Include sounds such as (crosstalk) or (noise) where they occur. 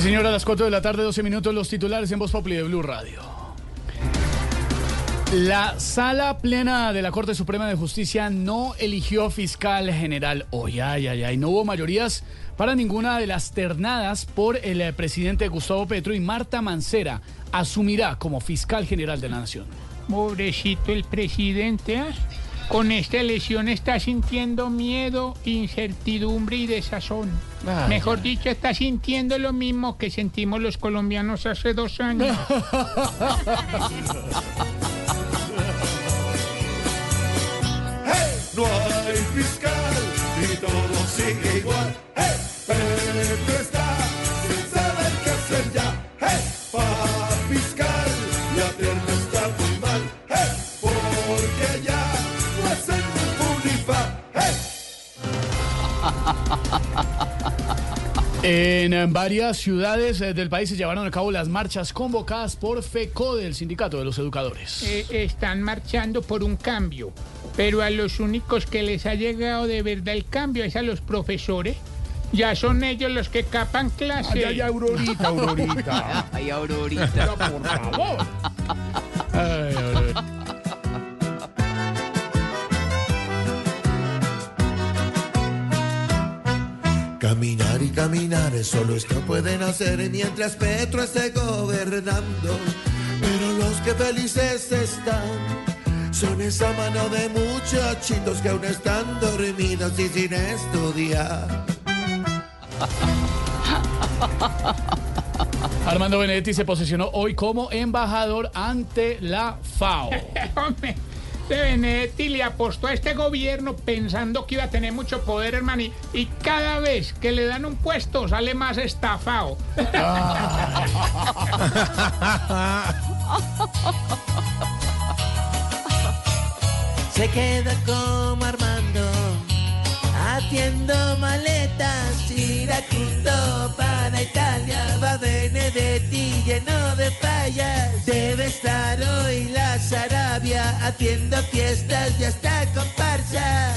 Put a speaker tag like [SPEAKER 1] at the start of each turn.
[SPEAKER 1] Sí, señora, a las 4 de la tarde, 12 minutos, los titulares en Voz Populi de Blue Radio. La sala plena de la Corte Suprema de Justicia no eligió fiscal general hoy. Ay, ay, ay. No hubo mayorías para ninguna de las ternadas por el eh, presidente Gustavo Petro y Marta Mancera asumirá como fiscal general de la Nación.
[SPEAKER 2] Pobrecito el presidente, ¿ah? Con esta elección está sintiendo miedo, incertidumbre y desazón.
[SPEAKER 1] Ay,
[SPEAKER 2] Mejor dicho, está sintiendo lo mismo que sentimos los colombianos hace dos años. (laughs)
[SPEAKER 3] No hay fiscal y todo sigue igual.
[SPEAKER 1] En varias ciudades eh, del país se llevaron a cabo las marchas convocadas por FECODE, el sindicato de los educadores.
[SPEAKER 2] Eh, están marchando por un cambio, pero a los únicos que les ha llegado de verdad el cambio es a los profesores. Ya son ellos los que capan clase.
[SPEAKER 3] Ay, ay, Aurorita, Aurorita. (laughs)
[SPEAKER 4] Ay, Aurorita.
[SPEAKER 3] Pero por favor. Caminar y caminar es solo esto pueden hacer mientras Petro esté gobernando. Pero los que felices están son esa mano de muchachitos que aún están dormidos y sin estudiar. (laughs)
[SPEAKER 1] Armando Benedetti se posicionó hoy como embajador ante la FAO. (laughs)
[SPEAKER 2] De Benedetti le apostó a este gobierno pensando que iba a tener mucho poder, hermano, y, cada vez que le dan un puesto sale más estafado. (laughs)
[SPEAKER 5] Se queda como Armando, haciendo maletas, iracundo para Italia, Haciendo fiestas y hasta comparsa.